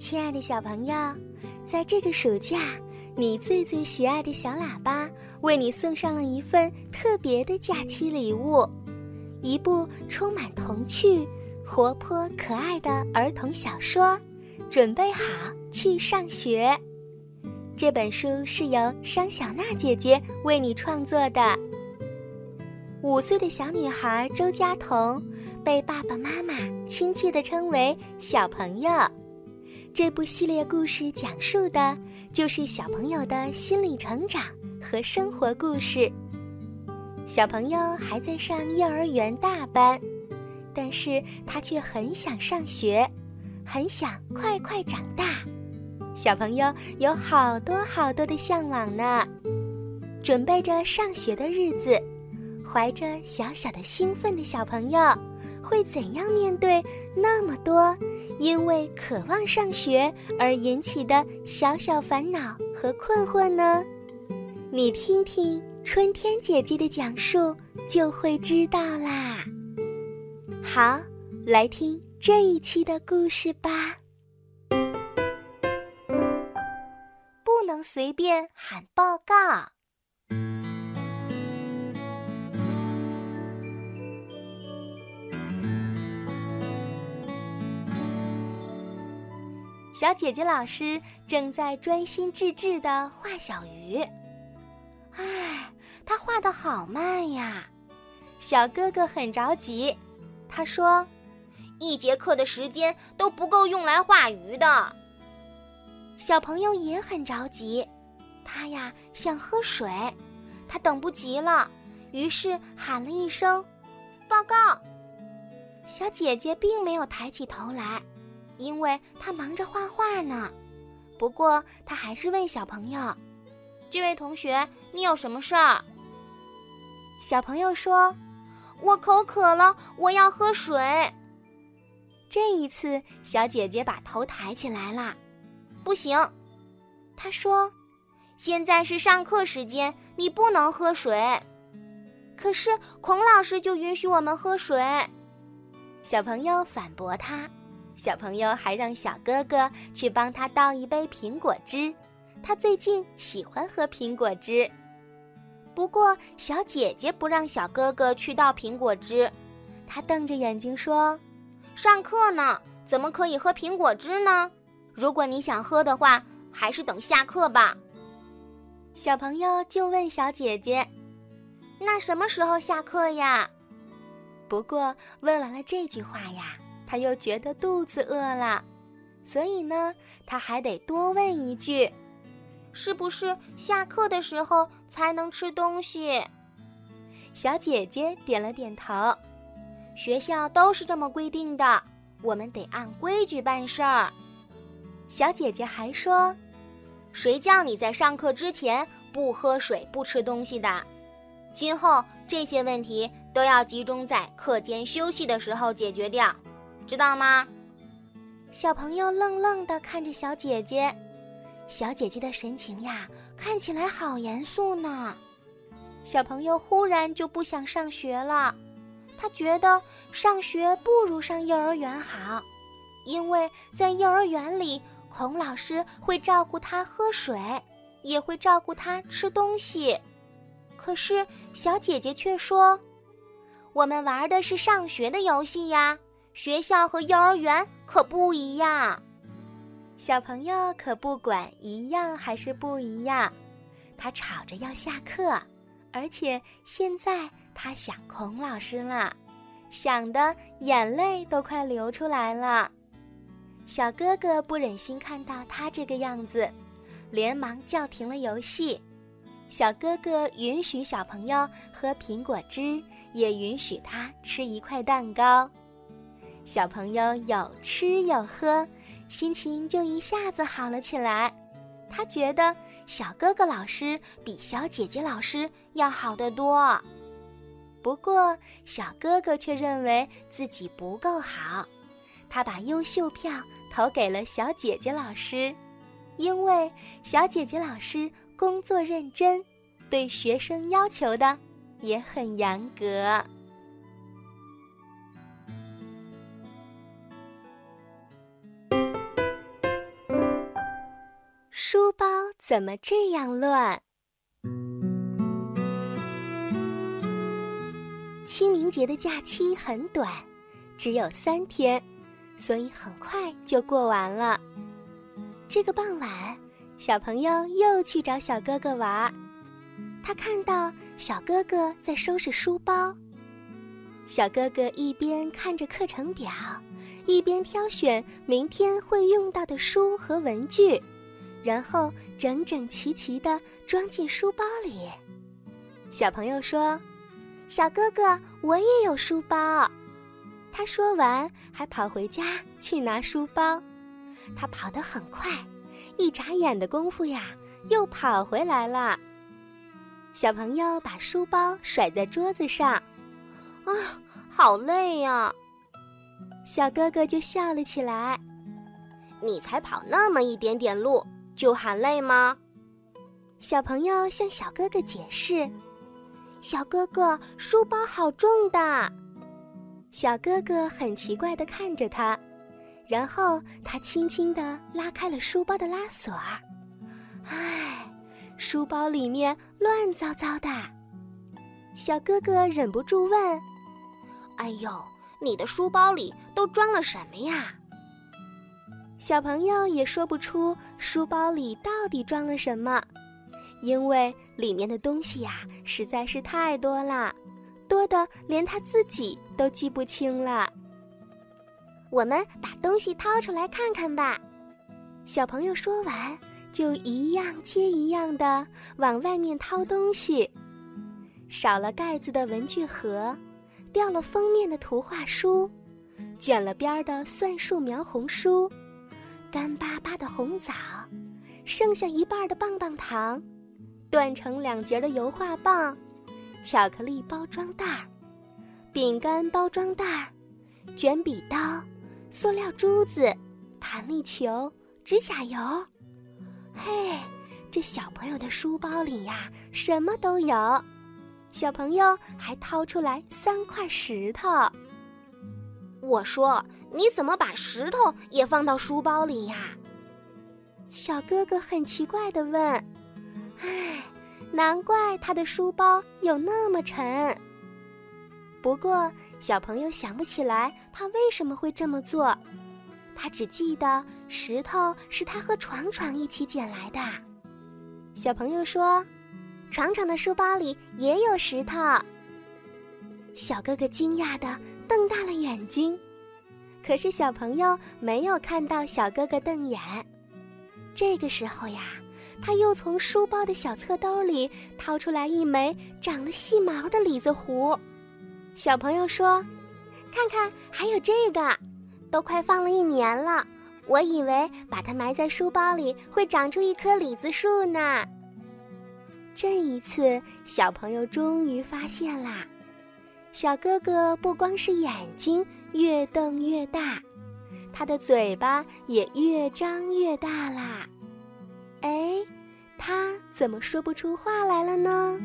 亲爱的小朋友，在这个暑假，你最最喜爱的小喇叭为你送上了一份特别的假期礼物——一部充满童趣、活泼可爱的儿童小说。准备好去上学。这本书是由商小娜姐姐为你创作的。五岁的小女孩周佳彤被爸爸妈妈亲切地称为“小朋友”。这部系列故事讲述的就是小朋友的心理成长和生活故事。小朋友还在上幼儿园大班，但是他却很想上学，很想快快长大。小朋友有好多好多的向往呢，准备着上学的日子，怀着小小的兴奋的小朋友，会怎样面对那么多因为渴望上学而引起的小小烦恼和困惑呢？你听听春天姐姐的讲述，就会知道啦。好，来听这一期的故事吧。不能随便喊报告。小姐姐老师正在专心致志的画小鱼，唉，她画的好慢呀。小哥哥很着急，他说：“一节课的时间都不够用来画鱼的。”小朋友也很着急，他呀想喝水，他等不及了，于是喊了一声：“报告！”小姐姐并没有抬起头来，因为他忙着画画呢。不过他还是问小朋友：“这位同学，你有什么事儿？”小朋友说：“我口渴了，我要喝水。”这一次，小姐姐把头抬起来了。不行，她说：“现在是上课时间，你不能喝水。”可是孔老师就允许我们喝水。小朋友反驳他，小朋友还让小哥哥去帮他倒一杯苹果汁，他最近喜欢喝苹果汁。不过小姐姐不让小哥哥去倒苹果汁，她瞪着眼睛说：“上课呢，怎么可以喝苹果汁呢？”如果你想喝的话，还是等下课吧。小朋友就问小姐姐：“那什么时候下课呀？”不过问完了这句话呀，他又觉得肚子饿了，所以呢，他还得多问一句：“是不是下课的时候才能吃东西？”小姐姐点了点头。学校都是这么规定的，我们得按规矩办事儿。小姐姐还说：“谁叫你在上课之前不喝水、不吃东西的？今后这些问题都要集中在课间休息的时候解决掉，知道吗？”小朋友愣愣地看着小姐姐，小姐姐的神情呀，看起来好严肃呢。小朋友忽然就不想上学了，他觉得上学不如上幼儿园好，因为在幼儿园里。孔老师会照顾他喝水，也会照顾他吃东西。可是小姐姐却说：“我们玩的是上学的游戏呀，学校和幼儿园可不一样。”小朋友可不管一样还是不一样，他吵着要下课，而且现在他想孔老师了，想的眼泪都快流出来了。小哥哥不忍心看到他这个样子，连忙叫停了游戏。小哥哥允许小朋友喝苹果汁，也允许他吃一块蛋糕。小朋友有吃有喝，心情就一下子好了起来。他觉得小哥哥老师比小姐姐老师要好得多。不过，小哥哥却认为自己不够好，他把优秀票。投给了小姐姐老师，因为小姐姐老师工作认真，对学生要求的也很严格。怎么这样乱？清明节的假期很短，只有三天，所以很快就过完了。这个傍晚，小朋友又去找小哥哥玩。他看到小哥哥在收拾书包，小哥哥一边看着课程表，一边挑选明天会用到的书和文具，然后整整齐齐地装进书包里。小朋友说：“小哥哥，我也有书包。”他说完，还跑回家去拿书包。他跑得很快，一眨眼的功夫呀，又跑回来了。小朋友把书包甩在桌子上，啊，好累呀！小哥哥就笑了起来。你才跑那么一点点路，就喊累吗？小朋友向小哥哥解释：“小哥哥，书包好重的。”小哥哥很奇怪地看着他，然后他轻轻地拉开了书包的拉锁儿。唉。书包里面乱糟糟的，小哥哥忍不住问：“哎呦，你的书包里都装了什么呀？”小朋友也说不出书包里到底装了什么，因为里面的东西呀实在是太多了，多的连他自己都记不清了。我们把东西掏出来看看吧。小朋友说完。就一样接一样的往外面掏东西，少了盖子的文具盒，掉了封面的图画书，卷了边儿的算术描红书，干巴巴的红枣，剩下一半的棒棒糖，断成两截的油画棒，巧克力包装袋，饼干包装袋，卷笔刀，塑料珠子，弹力球，指甲油。嘿，这小朋友的书包里呀，什么都有。小朋友还掏出来三块石头。我说：“你怎么把石头也放到书包里呀？”小哥哥很奇怪地问。唉，难怪他的书包有那么沉。不过，小朋友想不起来他为什么会这么做。他只记得石头是他和闯闯一起捡来的。小朋友说：“闯闯的书包里也有石头。”小哥哥惊讶的瞪大了眼睛，可是小朋友没有看到小哥哥瞪眼。这个时候呀，他又从书包的小侧兜里掏出来一枚长了细毛的李子核。小朋友说：“看看，还有这个。”都快放了一年了，我以为把它埋在书包里会长出一棵李子树呢。这一次，小朋友终于发现啦，小哥哥不光是眼睛越瞪越大，他的嘴巴也越张越大啦。哎，他怎么说不出话来了呢？